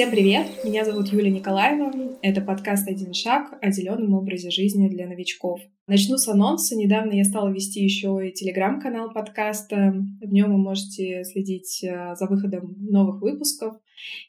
Всем привет! Меня зовут Юлия Николаева. Это подкаст «Один шаг» о зеленом образе жизни для новичков. Начну с анонса. Недавно я стала вести еще и телеграм-канал подкаста. В нем вы можете следить э, за выходом новых выпусков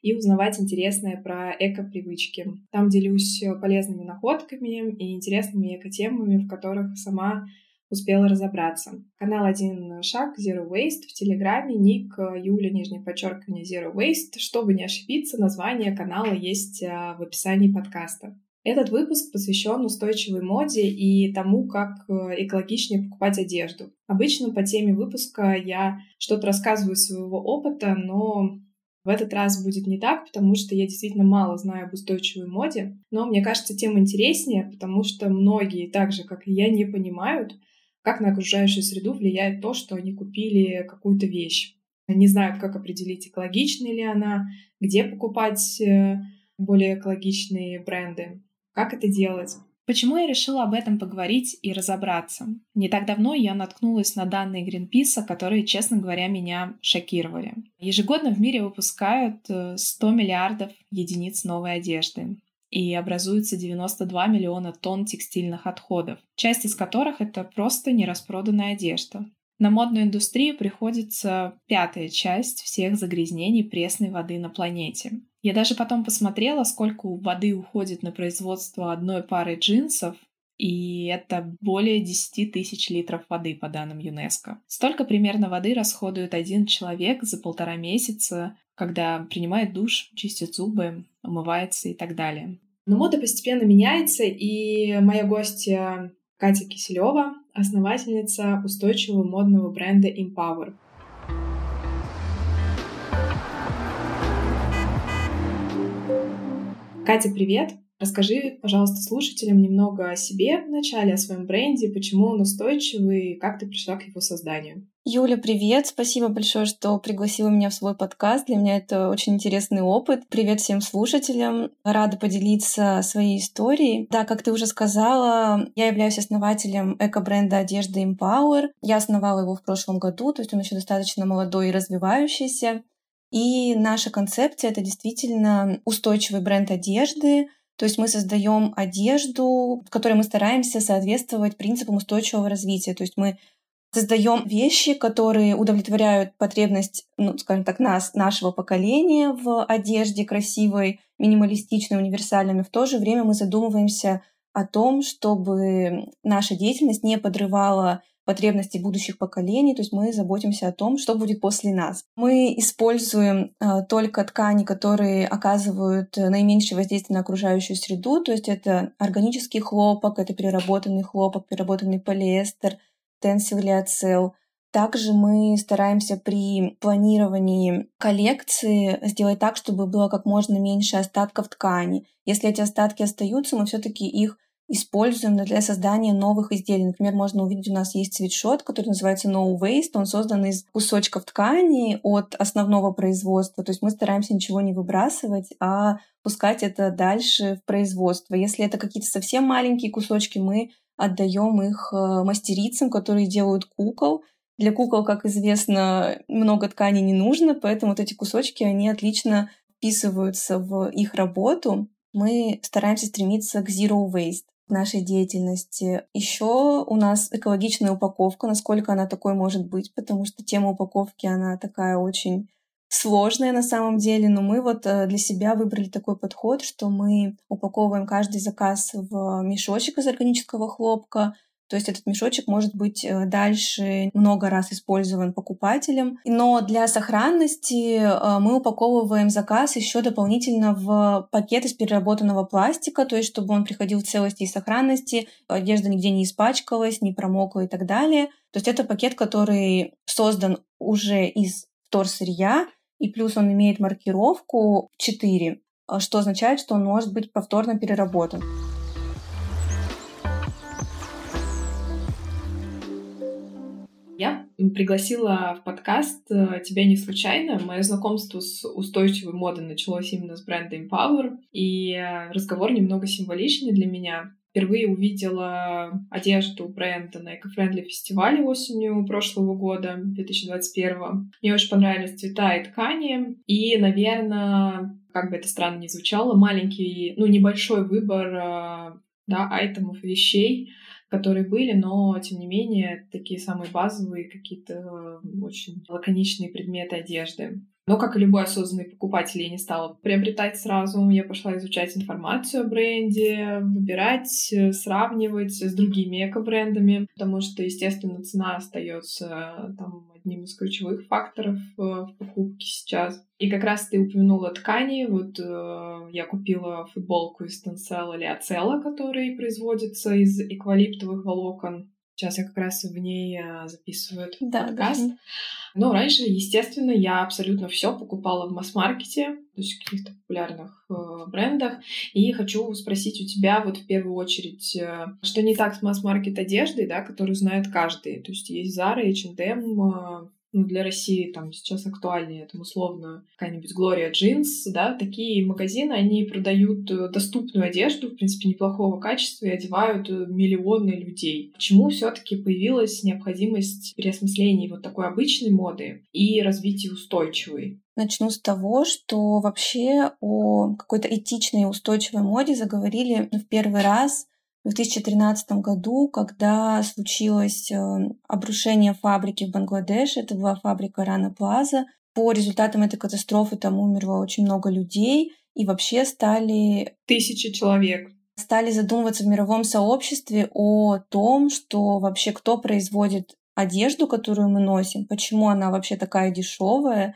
и узнавать интересное про эко-привычки. Там делюсь полезными находками и интересными эко-темами, в которых сама успела разобраться. Канал «Один шаг» Zero Waste в Телеграме, ник Юля, нижнее подчеркивание Zero Waste. Чтобы не ошибиться, название канала есть а, в описании подкаста. Этот выпуск посвящен устойчивой моде и тому, как э, экологичнее покупать одежду. Обычно по теме выпуска я что-то рассказываю своего опыта, но в этот раз будет не так, потому что я действительно мало знаю об устойчивой моде. Но мне кажется, тема интереснее, потому что многие, так же как и я, не понимают, как на окружающую среду влияет то, что они купили какую-то вещь. Не знают, как определить, экологичная ли она, где покупать э, более экологичные бренды, как это делать. Почему я решила об этом поговорить и разобраться? Не так давно я наткнулась на данные Гринписа, которые, честно говоря, меня шокировали. Ежегодно в мире выпускают 100 э, миллиардов единиц новой одежды и образуется 92 миллиона тонн текстильных отходов, часть из которых это просто нераспроданная одежда. На модную индустрию приходится пятая часть всех загрязнений пресной воды на планете. Я даже потом посмотрела, сколько воды уходит на производство одной пары джинсов, и это более 10 тысяч литров воды по данным ЮНЕСКО. Столько примерно воды расходует один человек за полтора месяца, когда принимает душ, чистит зубы, умывается и так далее. Но мода постепенно меняется, и моя гостья Катя Киселева, основательница устойчивого модного бренда Empower. Катя, привет! Расскажи, пожалуйста, слушателям немного о себе вначале, о своем бренде, почему он устойчивый и как ты пришла к его созданию. Юля, привет! Спасибо большое, что пригласила меня в свой подкаст. Для меня это очень интересный опыт. Привет всем слушателям. Рада поделиться своей историей. Да, как ты уже сказала, я являюсь основателем эко-бренда одежды Empower. Я основала его в прошлом году, то есть он еще достаточно молодой и развивающийся. И наша концепция — это действительно устойчивый бренд одежды, то есть мы создаем одежду, в которой мы стараемся соответствовать принципам устойчивого развития. То есть мы создаем вещи, которые удовлетворяют потребность, ну, скажем так, нас, нашего поколения в одежде красивой, минималистичной, универсальной, но в то же время мы задумываемся о том, чтобы наша деятельность не подрывала потребности будущих поколений, то есть мы заботимся о том, что будет после нас. Мы используем э, только ткани, которые оказывают наименьшее воздействие на окружающую среду, то есть это органический хлопок, это переработанный хлопок, переработанный полиэстер, или ацел. Также мы стараемся при планировании коллекции сделать так, чтобы было как можно меньше остатков ткани. Если эти остатки остаются, мы все-таки их используем для создания новых изделий. Например, можно увидеть, у нас есть свитшот, который называется No Waste. Он создан из кусочков ткани от основного производства. То есть мы стараемся ничего не выбрасывать, а пускать это дальше в производство. Если это какие-то совсем маленькие кусочки, мы отдаем их э, мастерицам, которые делают кукол. Для кукол, как известно, много ткани не нужно, поэтому вот эти кусочки, они отлично вписываются в их работу. Мы стараемся стремиться к zero waste нашей деятельности. Еще у нас экологичная упаковка, насколько она такой может быть, потому что тема упаковки, она такая очень сложная на самом деле, но мы вот э, для себя выбрали такой подход, что мы упаковываем каждый заказ в мешочек из органического хлопка, то есть этот мешочек может быть э, дальше много раз использован покупателем. Но для сохранности э, мы упаковываем заказ еще дополнительно в пакет из переработанного пластика, то есть чтобы он приходил в целости и сохранности, одежда нигде не испачкалась, не промокла и так далее. То есть это пакет, который создан уже из вторсырья, и плюс он имеет маркировку 4, э, что означает, что он может быть повторно переработан. Я пригласила в подкаст э, тебя не случайно. Мое знакомство с устойчивой модой началось именно с бренда Empower, и э, разговор немного символичный для меня. Впервые увидела одежду бренда на экофрендли фестивале осенью прошлого года, 2021. Мне очень понравились цвета и ткани. И, наверное, как бы это странно ни звучало, маленький, ну, небольшой выбор а, да, айтемов, вещей, которые были, но, тем не менее, такие самые базовые какие-то очень лаконичные предметы одежды. Но, как и любой осознанный покупатель, я не стала приобретать сразу. Я пошла изучать информацию о бренде, выбирать, э, сравнивать с другими эко-брендами, потому что, естественно, цена остается там одним из ключевых факторов э, в покупке сейчас. И как раз ты упомянула ткани. Вот э, я купила футболку из Tencel или Ацела, который производится из эквалиптовых волокон. Сейчас я как раз в ней э, записываю этот да, подкаст. Да. Но раньше, естественно, я абсолютно все покупала в масс-маркете, то есть в каких-то популярных э, брендах. И хочу спросить у тебя вот в первую очередь, э, что не так с масс-маркет одеждой, да, которую знает каждый. То есть есть Zara, H&M, ну, для России там сейчас актуальнее, там условно какая-нибудь Gloria Jeans, да, такие магазины, они продают э, доступную одежду, в принципе, неплохого качества и одевают э, миллионы людей. Почему все таки появилась необходимость переосмысления вот такой обычной моды и развития устойчивой? Начну с того, что вообще о какой-то этичной и устойчивой моде заговорили в первый раз в 2013 году, когда случилось э, обрушение фабрики в Бангладеше, это была фабрика Рана Плаза, по результатам этой катастрофы там умерло очень много людей, и вообще стали... Тысячи человек. Стали задумываться в мировом сообществе о том, что вообще кто производит одежду, которую мы носим, почему она вообще такая дешевая,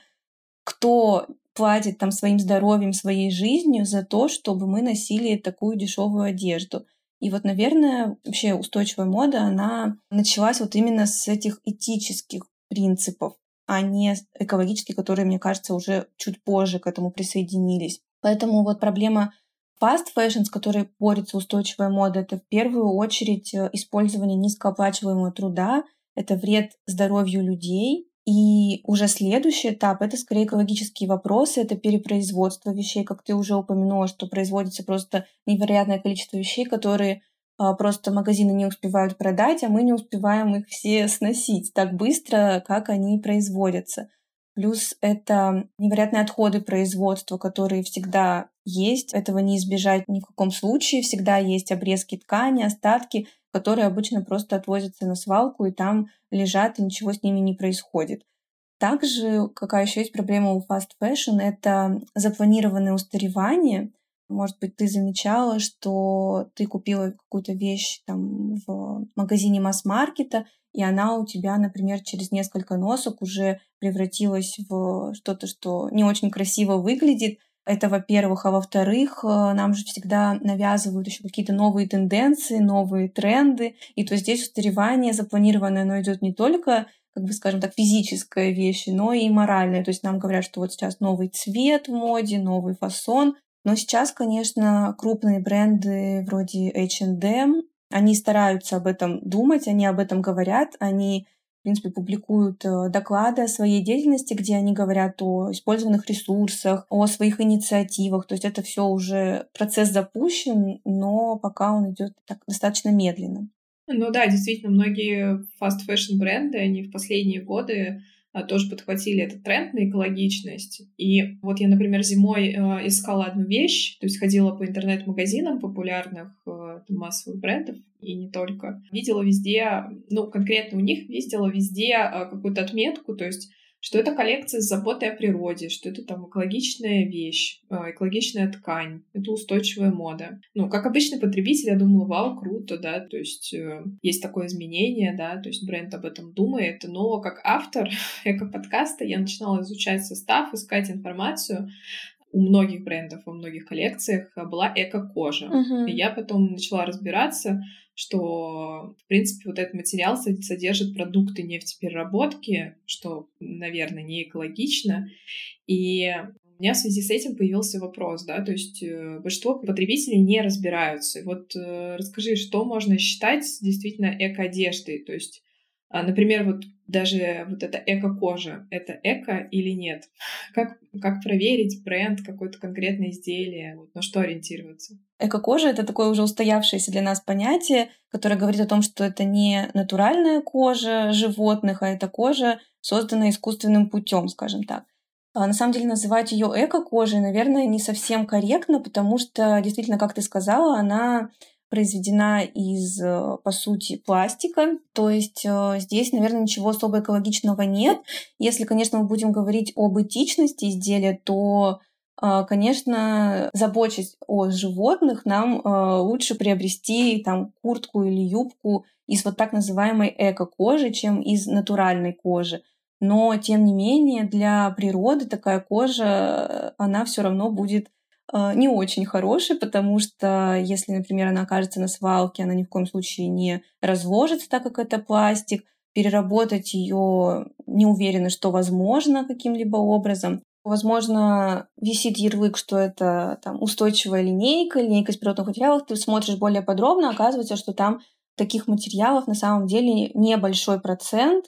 кто платит там своим здоровьем, своей жизнью за то, чтобы мы носили такую дешевую одежду. И вот, наверное, вообще устойчивая мода, она началась вот именно с этих этических принципов, а не экологических, которые, мне кажется, уже чуть позже к этому присоединились. Поэтому вот проблема fast fashion, с которой борется устойчивая мода, это в первую очередь э, использование низкооплачиваемого труда, это вред здоровью людей, и уже следующий этап — это скорее экологические вопросы, это перепроизводство вещей, как ты уже упомянула, что производится просто невероятное количество вещей, которые а, просто магазины не успевают продать, а мы не успеваем их все сносить так быстро, как они производятся. Плюс это невероятные отходы производства, которые всегда есть. Этого не избежать ни в каком случае. Всегда есть обрезки ткани, остатки, которые обычно просто отвозятся на свалку и там лежат, и ничего с ними не происходит. Также какая еще есть проблема у fast fashion, это запланированное устаревание. Может быть, ты замечала, что ты купила какую-то вещь там в магазине масс-маркета, и она у тебя, например, через несколько носок уже превратилась в что-то, что не очень красиво выглядит, это, во-первых. А во-вторых, э, нам же всегда навязывают еще какие-то новые тенденции, новые тренды. И то здесь устаревание запланированное, оно идет не только как бы, скажем так, физическая вещь, но и моральная. То есть нам говорят, что вот сейчас новый цвет в моде, новый фасон. Но сейчас, конечно, крупные бренды вроде H&M, они стараются об этом думать, они об этом говорят, они принципе, публикуют э, доклады о своей деятельности, где они говорят о использованных ресурсах, о своих инициативах. То есть это все уже процесс запущен, но пока он идет так достаточно медленно. Ну да, действительно, многие fast fashion бренды, они в последние годы тоже подхватили этот тренд на экологичность. И вот я, например, зимой э, искала одну вещь, то есть ходила по интернет-магазинам популярных э, массовых брендов, и не только. Видела везде, ну, конкретно у них видела везде э, какую-то отметку, то есть что это коллекция с заботой о природе, что это там экологичная вещь, э, экологичная ткань, это устойчивая мода. Ну, как обычный потребитель, я думала, вау, круто, да, то есть э, есть такое изменение, да, то есть бренд об этом думает, но как автор эко-подкаста я начинала изучать состав, искать информацию, у многих брендов, во многих коллекциях была эко-кожа. Uh-huh. И я потом начала разбираться, что, в принципе, вот этот материал содержит продукты нефтепереработки, что, наверное, не экологично. И у меня в связи с этим появился вопрос, да, то есть э, большинство потребителей не разбираются. Вот э, расскажи, что можно считать действительно эко-одеждой, то есть Например, вот даже вот эта эко-кожа, это эко или нет? Как, как проверить бренд, какое-то конкретное изделие, вот, на что ориентироваться? Эко-кожа — это такое уже устоявшееся для нас понятие, которое говорит о том, что это не натуральная кожа животных, а это кожа, созданная искусственным путем, скажем так. А на самом деле называть ее эко-кожей, наверное, не совсем корректно, потому что, действительно, как ты сказала, она произведена из, э, по сути, пластика. То есть э, здесь, наверное, ничего особо экологичного нет. Если, конечно, мы будем говорить об этичности изделия, то э, Конечно, заботясь о животных, нам лучше приобрести там куртку или юбку из вот так называемой эко-кожи, чем из натуральной кожи. Но, тем не менее, для природы такая кожа, она все равно будет не очень хороший, потому что если, например, она окажется на свалке, она ни в коем случае не разложится, так как это пластик, переработать ее не уверена, что возможно каким-либо образом. Возможно, висит ярлык, что это там, устойчивая линейка, линейка из природных материалов. Ты смотришь более подробно, оказывается, что там таких материалов на самом деле небольшой процент,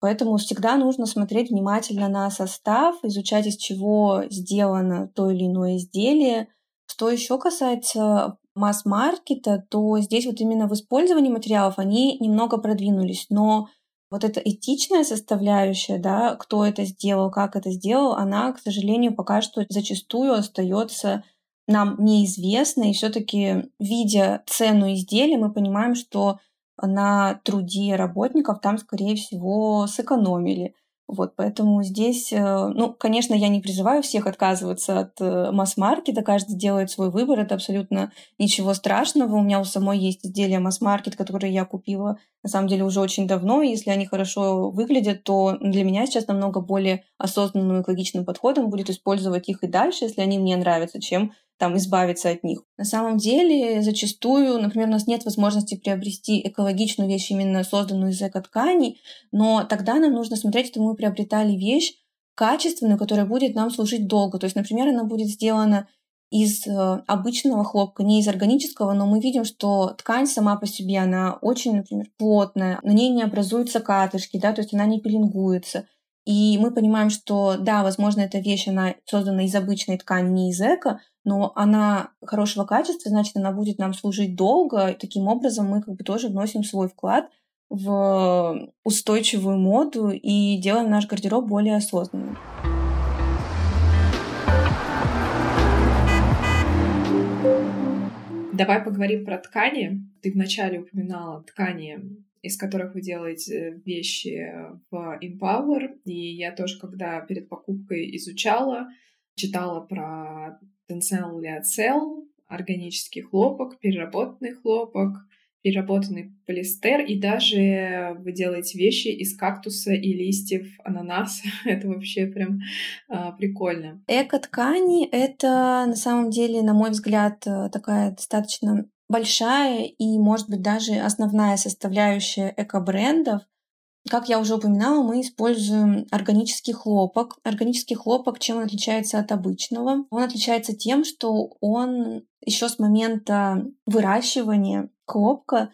Поэтому всегда нужно смотреть внимательно на состав, изучать, из чего сделано то или иное изделие. Что еще касается масс-маркета, то здесь вот именно в использовании материалов они немного продвинулись, но вот эта этичная составляющая, да, кто это сделал, как это сделал, она, к сожалению, пока что зачастую остается нам неизвестной. И все-таки, видя цену изделия, мы понимаем, что на труде работников там, скорее всего, сэкономили. Вот, поэтому здесь, э, ну, конечно, я не призываю всех отказываться от э, масс-маркета, каждый делает свой выбор, это абсолютно ничего страшного. У меня у самой есть изделия масс-маркет, которые я купила, на самом деле, уже очень давно, и если они хорошо выглядят, то для меня сейчас намного более осознанным экологичным подходом будет использовать их и дальше, если они мне нравятся, чем там избавиться от них. На самом деле, зачастую, например, у нас нет возможности приобрести экологичную вещь, именно созданную из эко-тканей, но тогда нам нужно смотреть, что мы приобретали вещь качественную, которая будет нам служить долго. То есть, например, она будет сделана из э, обычного хлопка, не из органического, но мы видим, что ткань сама по себе, она очень, например, плотная, на ней не образуются катышки, да, то есть она не пеленгуется. И мы понимаем, что да, возможно, эта вещь, она создана из обычной ткани, не из эко, но она хорошего качества, значит, она будет нам служить долго. И таким образом мы как бы тоже вносим свой вклад в устойчивую моду и делаем наш гардероб более осознанным. Давай поговорим про ткани. Ты вначале упоминала ткани, из которых вы делаете вещи в Empower. И я тоже, когда перед покупкой изучала, читала про Tencel Liocell, органический хлопок, переработанный хлопок, переработанный полиэстер, и даже вы делаете вещи из кактуса и листьев ананаса. это вообще прям а, прикольно. Эко-ткани — это, на самом деле, на мой взгляд, э, такая достаточно большая и, может быть, даже основная составляющая эко-брендов — как я уже упоминала, мы используем органический хлопок. Органический хлопок чем он отличается от обычного? Он отличается тем, что он еще с момента выращивания хлопка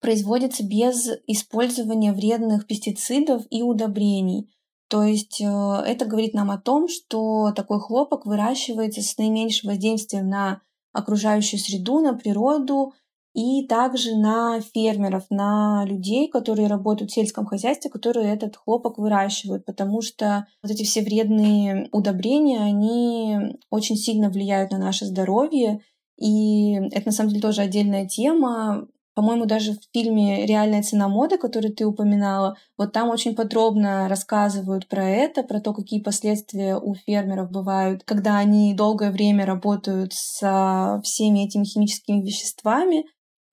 производится без использования вредных пестицидов и удобрений. То есть э, это говорит нам о том, что такой хлопок выращивается с наименьшим воздействием на окружающую среду, на природу, и также на фермеров, на людей, которые работают в сельском хозяйстве, которые этот хлопок выращивают, потому что вот эти все вредные удобрения, они очень сильно влияют на наше здоровье, и это на самом деле тоже отдельная тема. По-моему, даже в фильме «Реальная цена моды», который ты упоминала, вот там очень подробно рассказывают про это, про то, какие последствия у фермеров бывают, когда они долгое время работают со всеми этими химическими веществами,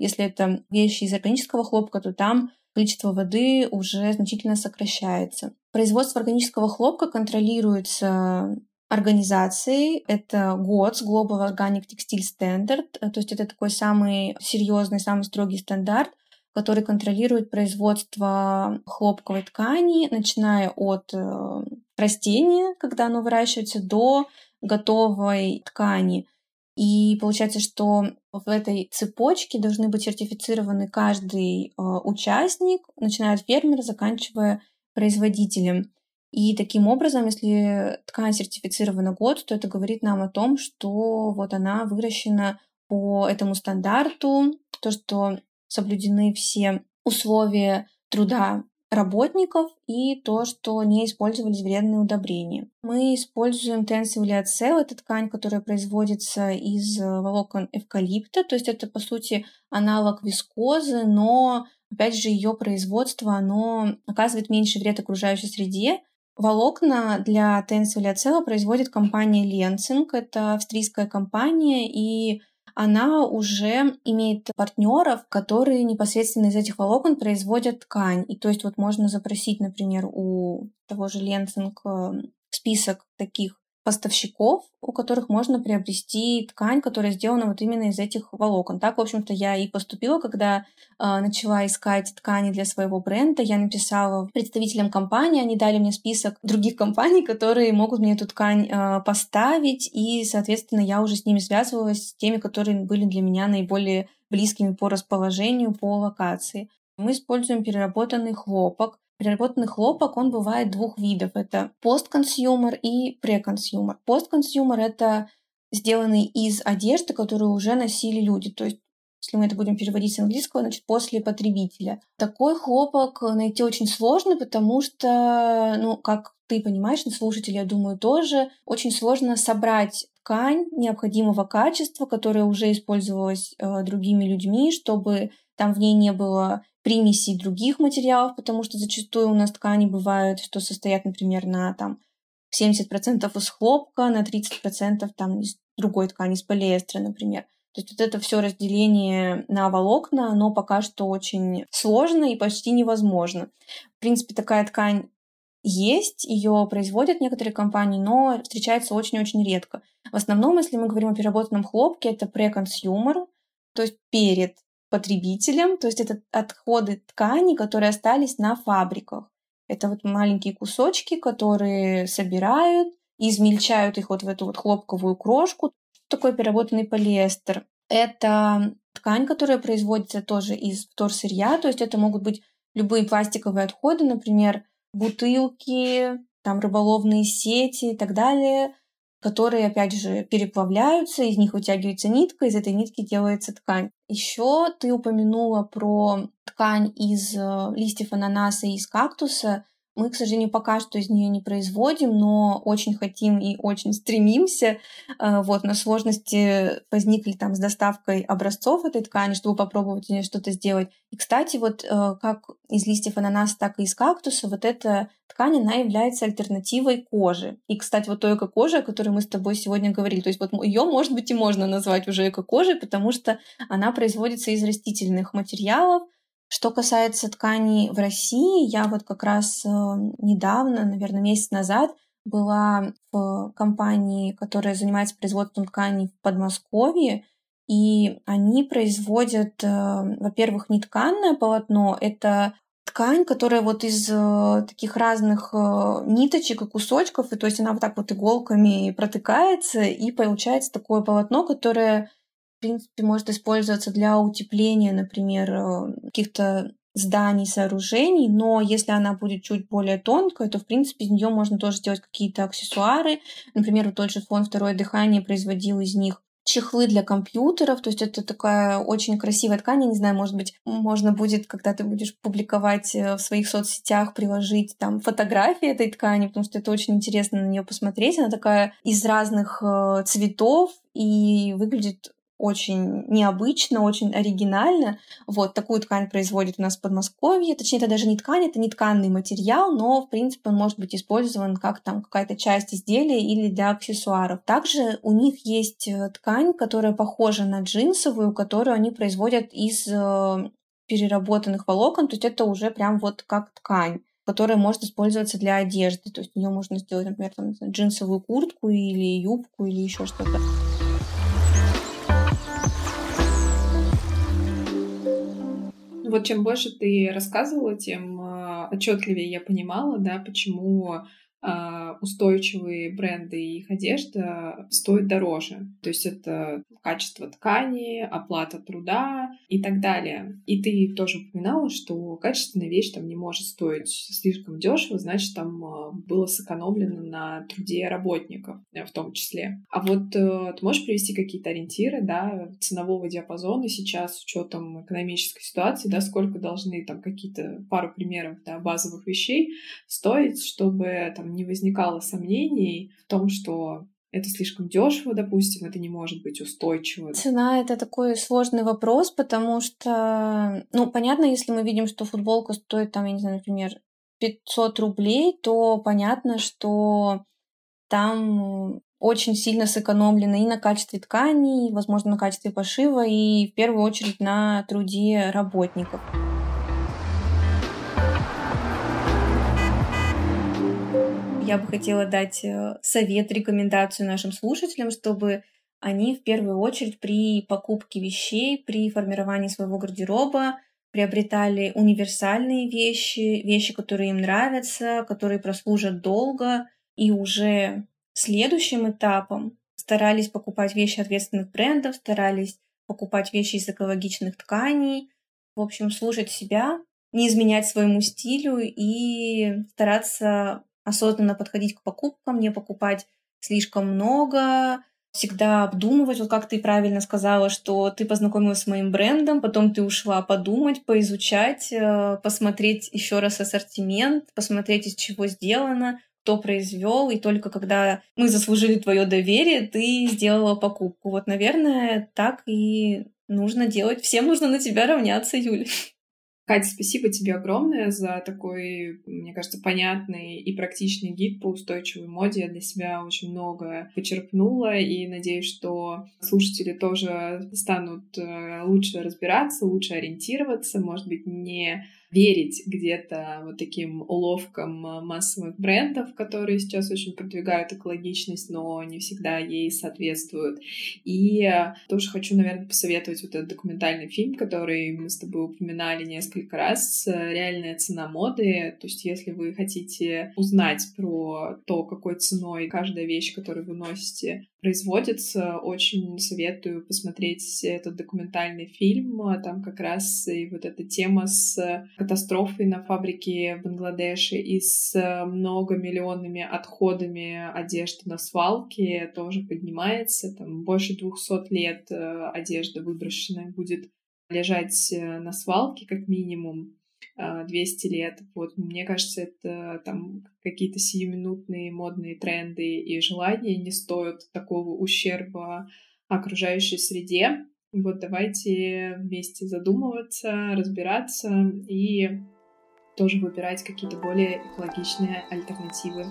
если это вещи из органического хлопка, то там количество воды уже значительно сокращается. Производство органического хлопка контролируется организацией. Это GOTS, Global Organic Textile Standard, то есть это такой самый серьезный, самый строгий стандарт, который контролирует производство хлопковой ткани, начиная от э, растения, когда оно выращивается, до готовой ткани. И получается, что в этой цепочке должны быть сертифицированы каждый э, участник, начиная от фермера, заканчивая производителем. И таким образом, если ткань сертифицирована год, то это говорит нам о том, что вот она выращена по этому стандарту, то, что соблюдены все условия труда работников и то, что не использовались вредные удобрения. Мы используем тенсивлиоцел, это ткань, которая производится из волокон эвкалипта, то есть это, по сути, аналог вискозы, но, опять же, ее производство, оно оказывает меньший вред окружающей среде, Волокна для тенсилиоцела производит компания Ленцинг. Это австрийская компания, и она уже имеет партнеров, которые непосредственно из этих волокон производят ткань. И то есть вот можно запросить, например, у того же Ленцинг э, список таких поставщиков, у которых можно приобрести ткань, которая сделана вот именно из этих волокон. Так, в общем-то, я и поступила, когда э, начала искать ткани для своего бренда. Я написала представителям компании, они дали мне список других компаний, которые могут мне эту ткань э, поставить, и, соответственно, я уже с ними связывалась, с теми, которые были для меня наиболее близкими по расположению, по локации. Мы используем переработанный хлопок, Переработанный хлопок, он бывает двух видов. Это post-consumer и pre-consumer. Post-consumer — это сделанный из одежды, которую уже носили люди. То есть если мы это будем переводить с английского, значит, после потребителя. Такой хлопок найти очень сложно, потому что, ну, как ты понимаешь, слушатели, я думаю, тоже очень сложно собрать ткань необходимого качества, которая уже использовалась э, другими людьми, чтобы там в ней не было примесей других материалов, потому что зачастую у нас ткани бывают, что состоят, например, на там 70% из хлопка, на 30% там из другой ткани, из полиэстера, например. То есть вот это все разделение на волокна, оно пока что очень сложно и почти невозможно. В принципе, такая ткань есть, ее производят некоторые компании, но встречается очень-очень редко. В основном, если мы говорим о переработанном хлопке, это pre-consumer, то есть перед потребителям, то есть это отходы ткани, которые остались на фабриках. Это вот маленькие кусочки, которые собирают, измельчают их вот в эту вот хлопковую крошку. Что такое переработанный полиэстер? Это ткань, которая производится тоже из вторсырья, то есть это могут быть любые пластиковые отходы, например, бутылки, там рыболовные сети и так далее, которые, опять же, переплавляются, из них вытягивается нитка, из этой нитки делается ткань. Еще ты упомянула про ткань из э, листьев ананаса и из кактуса. Мы, к сожалению, пока что из нее не производим, но очень хотим и очень стремимся. Э, вот, но сложности возникли там с доставкой образцов этой ткани, чтобы попробовать из нее что-то сделать. И, кстати, вот э, как из листьев ананаса, так и из кактуса, вот эта ткань, она является альтернативой кожи. И, кстати, вот той эко-кожи, о которой мы с тобой сегодня говорили, то есть вот ее, может быть, и можно назвать уже эко-кожей, потому что она производится из растительных материалов, что касается тканей в России, я вот как раз э, недавно, наверное, месяц назад, была в компании, которая занимается производством тканей в Подмосковье, и они производят, э, во-первых, не тканное полотно, это ткань, которая вот из э, таких разных ниточек и кусочков, и то есть она вот так вот иголками протыкается, и получается такое полотно, которое принципе, может использоваться для утепления, например, э, каких-то зданий, сооружений, но если она будет чуть более тонкая, то, в принципе, из нее можно тоже сделать какие-то аксессуары. Например, тот же фонд «Второе дыхание» производил из них чехлы для компьютеров, то есть это такая очень красивая ткань, я не знаю, может быть, можно будет, когда ты будешь публиковать э, в своих соцсетях, приложить там фотографии этой ткани, потому что это очень интересно на нее посмотреть, она такая из разных э, цветов и выглядит очень необычно, очень оригинально. Вот такую ткань производит у нас в Подмосковье. Точнее, это даже не ткань, это не тканный материал, но, в принципе, он может быть использован как там какая-то часть изделия или для аксессуаров. Также у них есть э, ткань, которая похожа на джинсовую, которую они производят из э, переработанных волокон, то есть это уже прям вот как ткань которая может использоваться для одежды. То есть ее можно сделать, например, там, джинсовую куртку или юбку или еще что-то. Вот чем больше ты рассказывала, тем а, отчетливее я понимала, да, почему устойчивые бренды и их одежда стоят дороже. То есть это качество ткани, оплата труда и так далее. И ты тоже упоминала, что качественная вещь там не может стоить слишком дешево, значит, там а, было сэкономлено на труде работников в том числе. А вот э, ты можешь привести какие-то ориентиры, да, ценового диапазона сейчас с учетом экономической ситуации, да, сколько должны там какие-то пару примеров, да, базовых вещей стоить, чтобы там не возникало сомнений в том, что это слишком дешево, допустим, это не может быть устойчиво. Цена это такой сложный вопрос, потому что, ну, понятно, если мы видим, что футболка стоит там, я не знаю, например, 500 рублей, то понятно, что там очень сильно сэкономлено и на качестве ткани, и, возможно, на качестве пошива, и в первую очередь на труде работников. Я бы хотела дать э, совет, рекомендацию нашим слушателям, чтобы они в первую очередь при покупке вещей, при формировании своего гардероба приобретали универсальные вещи, вещи, которые им нравятся, которые прослужат долго, и уже следующим этапом старались покупать вещи ответственных брендов, старались покупать вещи из экологичных тканей, в общем, слушать себя, не изменять своему стилю и стараться осознанно подходить к покупкам, не покупать слишком много, всегда обдумывать, вот как ты правильно сказала, что ты познакомилась с моим брендом, потом ты ушла подумать, поизучать, э, посмотреть еще раз ассортимент, посмотреть, из чего сделано, кто произвел, и только когда мы заслужили твое доверие, ты сделала покупку. Вот, наверное, так и нужно делать. Всем нужно на тебя равняться, Юля. Катя, спасибо тебе огромное за такой, мне кажется, понятный и практичный гид по устойчивой моде. Я для себя очень много почерпнула и надеюсь, что слушатели тоже станут э, лучше разбираться, лучше ориентироваться, может быть, не верить где-то вот таким уловкам э, массовых брендов, которые сейчас очень продвигают экологичность, но не всегда ей соответствуют. И э, тоже хочу, наверное, посоветовать вот этот документальный фильм, который мы с тобой упоминали несколько раз, «Реальная цена моды». То есть если вы хотите узнать про то, какой ценой каждая вещь, которую вы носите, производится. Очень советую посмотреть этот документальный фильм. Там как раз и вот эта тема с катастрофой на фабрике в Бангладеше и с многомиллионными отходами одежды на свалке тоже поднимается. Там больше двухсот лет э, одежда выброшенная будет лежать э, на свалке как минимум. 200 лет. Вот, мне кажется, это там какие-то сиюминутные модные тренды и желания не стоят такого ущерба окружающей среде. Вот давайте вместе задумываться, разбираться и тоже выбирать какие-то более экологичные альтернативы.